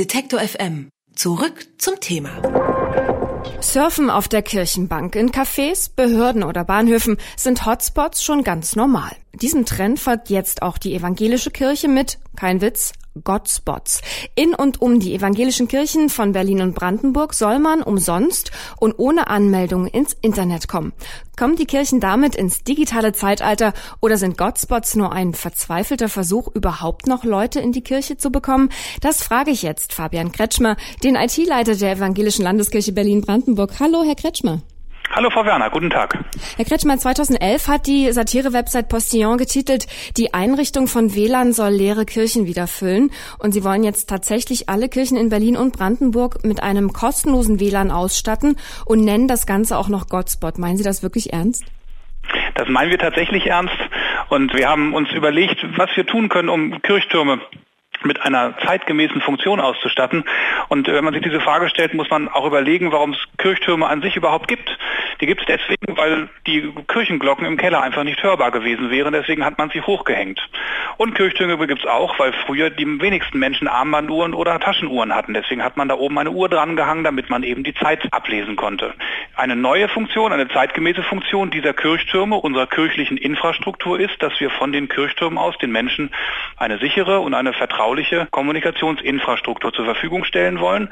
Detektor FM. Zurück zum Thema. Surfen auf der Kirchenbank in Cafés, Behörden oder Bahnhöfen sind Hotspots schon ganz normal. Diesem Trend folgt jetzt auch die evangelische Kirche mit, kein Witz, Godspots. In und um die evangelischen Kirchen von Berlin und Brandenburg soll man umsonst und ohne Anmeldung ins Internet kommen. Kommen die Kirchen damit ins digitale Zeitalter oder sind Godspots nur ein verzweifelter Versuch, überhaupt noch Leute in die Kirche zu bekommen? Das frage ich jetzt Fabian Kretschmer, den IT-Leiter der Evangelischen Landeskirche Berlin-Brandenburg. Hallo, Herr Kretschmer. Hallo Frau Werner, guten Tag. Herr Kretschmer, 2011 hat die Satire-Website Postillon getitelt, die Einrichtung von WLAN soll leere Kirchen wieder füllen. Und Sie wollen jetzt tatsächlich alle Kirchen in Berlin und Brandenburg mit einem kostenlosen WLAN ausstatten und nennen das Ganze auch noch Godspot. Meinen Sie das wirklich ernst? Das meinen wir tatsächlich ernst. Und wir haben uns überlegt, was wir tun können, um Kirchtürme mit einer zeitgemäßen Funktion auszustatten. Und wenn man sich diese Frage stellt, muss man auch überlegen, warum es Kirchtürme an sich überhaupt gibt. Die gibt es deswegen, weil die Kirchenglocken im Keller einfach nicht hörbar gewesen wären. Deswegen hat man sie hochgehängt. Und Kirchtürme gibt es auch, weil früher die wenigsten Menschen Armbanduhren oder Taschenuhren hatten. Deswegen hat man da oben eine Uhr dran gehangen, damit man eben die Zeit ablesen konnte. Eine neue Funktion, eine zeitgemäße Funktion dieser Kirchtürme, unserer kirchlichen Infrastruktur ist, dass wir von den Kirchtürmen aus den Menschen eine sichere und eine vertrauliche Kommunikationsinfrastruktur zur Verfügung stellen wollen.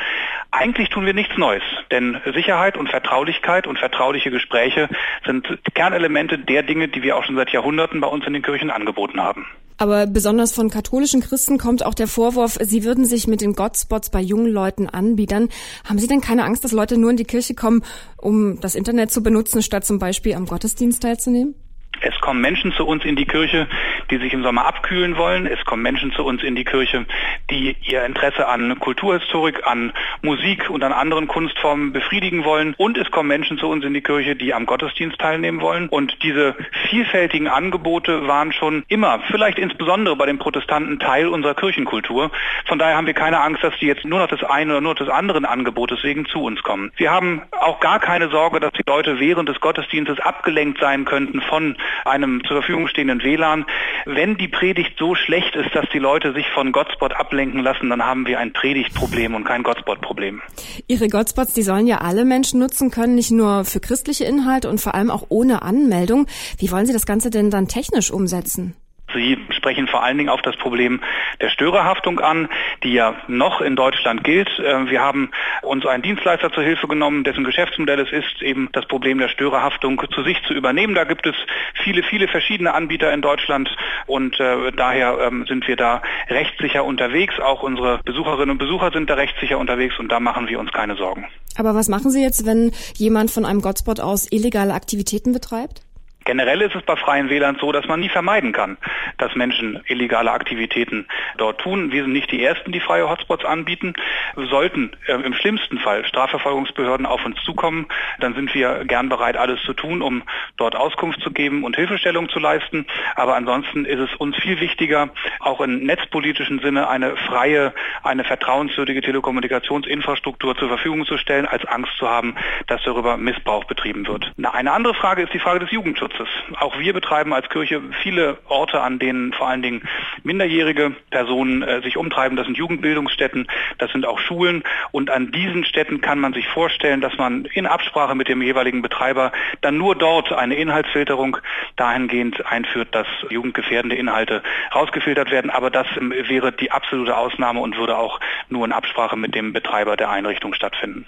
Eigentlich tun wir nichts Neues, denn Sicherheit und Vertraulichkeit und vertrauliche Gespräche sind Kernelemente der Dinge, die wir auch schon seit Jahrhunderten bei uns in den Kirchen angeboten haben. Aber besonders von katholischen Christen kommt auch der Vorwurf, sie würden sich mit den Godspots bei jungen Leuten anbiedern. Haben Sie denn keine Angst, dass Leute nur in die Kirche kommen, um das Internet zu benutzen, statt zum Beispiel am Gottesdienst teilzunehmen? Es kommen Menschen zu uns in die Kirche, die sich im Sommer abkühlen wollen. Es kommen Menschen zu uns in die Kirche, die ihr Interesse an Kulturhistorik, an Musik und an anderen Kunstformen befriedigen wollen. Und es kommen Menschen zu uns in die Kirche, die am Gottesdienst teilnehmen wollen. Und diese vielfältigen Angebote waren schon immer, vielleicht insbesondere bei den Protestanten, Teil unserer Kirchenkultur. Von daher haben wir keine Angst, dass die jetzt nur noch das eine oder nur noch das andere Angebotes wegen zu uns kommen. Wir haben auch gar keine Sorge, dass die Leute während des Gottesdienstes abgelenkt sein könnten von einem zur Verfügung stehenden WLAN. Wenn die Predigt so schlecht ist, dass die Leute sich von Godspot ablenken lassen, dann haben wir ein Predigtproblem und kein Godspot-Problem. Ihre Godspots, die sollen ja alle Menschen nutzen können, nicht nur für christliche Inhalte und vor allem auch ohne Anmeldung. Wie wollen Sie das Ganze denn dann technisch umsetzen? Sie sprechen vor allen Dingen auf das Problem der Störerhaftung an, die ja noch in Deutschland gilt. Äh, wir haben uns einen Dienstleister zur Hilfe genommen, dessen Geschäftsmodell es ist, eben das Problem der Störerhaftung zu sich zu übernehmen. Da gibt es viele, viele verschiedene Anbieter in Deutschland und äh, daher ähm, sind wir da rechtssicher unterwegs. Auch unsere Besucherinnen und Besucher sind da rechtssicher unterwegs und da machen wir uns keine Sorgen. Aber was machen Sie jetzt, wenn jemand von einem Godspot aus illegale Aktivitäten betreibt? Generell ist es bei freien WLAN so, dass man nie vermeiden kann, dass Menschen illegale Aktivitäten dort tun. Wir sind nicht die Ersten, die freie Hotspots anbieten. Sollten äh, im schlimmsten Fall Strafverfolgungsbehörden auf uns zukommen, dann sind wir gern bereit, alles zu tun, um dort Auskunft zu geben und Hilfestellung zu leisten. Aber ansonsten ist es uns viel wichtiger, auch im netzpolitischen Sinne eine freie, eine vertrauenswürdige Telekommunikationsinfrastruktur zur Verfügung zu stellen, als Angst zu haben, dass darüber Missbrauch betrieben wird. Eine andere Frage ist die Frage des Jugendschutzes. Schutzes. Auch wir betreiben als Kirche viele Orte, an denen vor allen Dingen minderjährige Personen äh, sich umtreiben. Das sind Jugendbildungsstätten, das sind auch Schulen. Und an diesen Städten kann man sich vorstellen, dass man in Absprache mit dem jeweiligen Betreiber dann nur dort eine Inhaltsfilterung dahingehend einführt, dass jugendgefährdende Inhalte rausgefiltert werden. Aber das ähm, wäre die absolute Ausnahme und würde auch nur in Absprache mit dem Betreiber der Einrichtung stattfinden.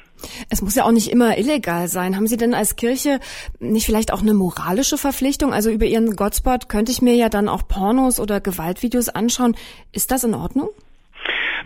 Es muss ja auch nicht immer illegal sein. Haben Sie denn als Kirche nicht vielleicht auch eine moralische Verpflichtung? Also über Ihren Godspot könnte ich mir ja dann auch Pornos oder Gewaltvideos anschauen. Ist das in Ordnung?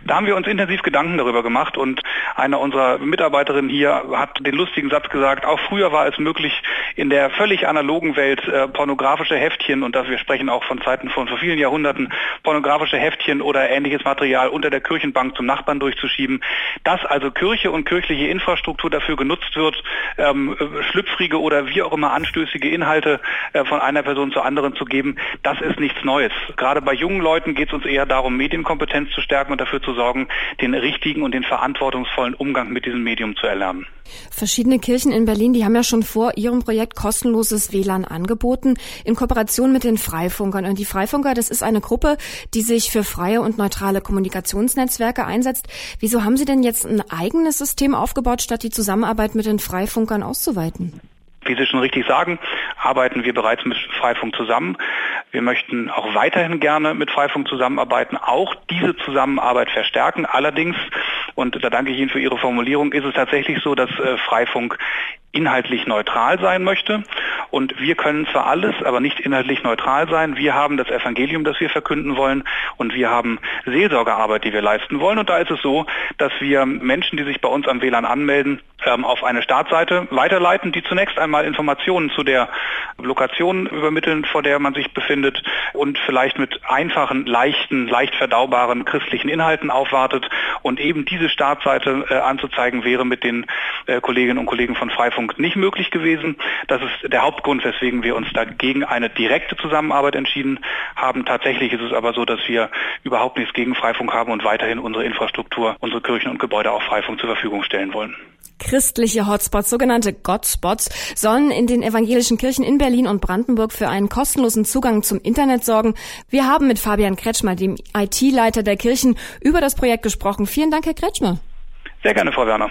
Da haben wir uns intensiv Gedanken darüber gemacht und eine unserer Mitarbeiterinnen hier hat den lustigen Satz gesagt, auch früher war es möglich, in der völlig analogen Welt äh, pornografische Heftchen, und das wir sprechen auch von Zeiten von vor vielen Jahrhunderten, pornografische Heftchen oder ähnliches Material unter der Kirchenbank zum Nachbarn durchzuschieben. Dass also Kirche und kirchliche Infrastruktur dafür genutzt wird, ähm, schlüpfrige oder wie auch immer anstößige Inhalte äh, von einer Person zur anderen zu geben, das ist nichts Neues. Gerade bei jungen Leuten geht es uns eher darum, Medienkompetenz zu stärken und dafür zu sorgen, den richtigen und den verantwortungsvollen Umgang mit diesem Medium zu erlernen. Verschiedene Kirchen in Berlin, die haben ja schon vor ihrem Projekt Projekt kostenloses WLAN angeboten in Kooperation mit den Freifunkern. Und die Freifunker, das ist eine Gruppe, die sich für freie und neutrale Kommunikationsnetzwerke einsetzt. Wieso haben Sie denn jetzt ein eigenes System aufgebaut, statt die Zusammenarbeit mit den Freifunkern auszuweiten? Wie Sie schon richtig sagen, arbeiten wir bereits mit Freifunk zusammen. Wir möchten auch weiterhin gerne mit Freifunk zusammenarbeiten, auch diese Zusammenarbeit verstärken. Allerdings, und da danke ich Ihnen für Ihre Formulierung, ist es tatsächlich so, dass äh, Freifunk inhaltlich neutral sein möchte. Und wir können zwar alles, aber nicht inhaltlich neutral sein. Wir haben das Evangelium, das wir verkünden wollen und wir haben Seelsorgearbeit, die wir leisten wollen. Und da ist es so, dass wir Menschen, die sich bei uns am WLAN anmelden, ähm, auf eine Startseite weiterleiten, die zunächst einmal Informationen zu der Lokation übermitteln, vor der man sich befindet und vielleicht mit einfachen, leichten, leicht verdaubaren christlichen Inhalten aufwartet. Und eben diese Startseite äh, anzuzeigen wäre mit den äh, Kolleginnen und Kollegen von Freifunk nicht möglich gewesen. Das ist der Hauptgrund, weswegen wir uns dagegen eine direkte Zusammenarbeit entschieden haben. Tatsächlich ist es aber so, dass wir überhaupt nichts gegen Freifunk haben und weiterhin unsere Infrastruktur, unsere Kirchen und Gebäude auch Freifunk zur Verfügung stellen wollen. Christliche Hotspots, sogenannte Gotspots, sollen in den evangelischen Kirchen in Berlin und Brandenburg für einen kostenlosen Zugang zum Internet sorgen. Wir haben mit Fabian Kretschmer, dem IT-Leiter der Kirchen, über das Projekt gesprochen. Vielen Dank, Herr Kretschmer. Sehr gerne, Frau Werner.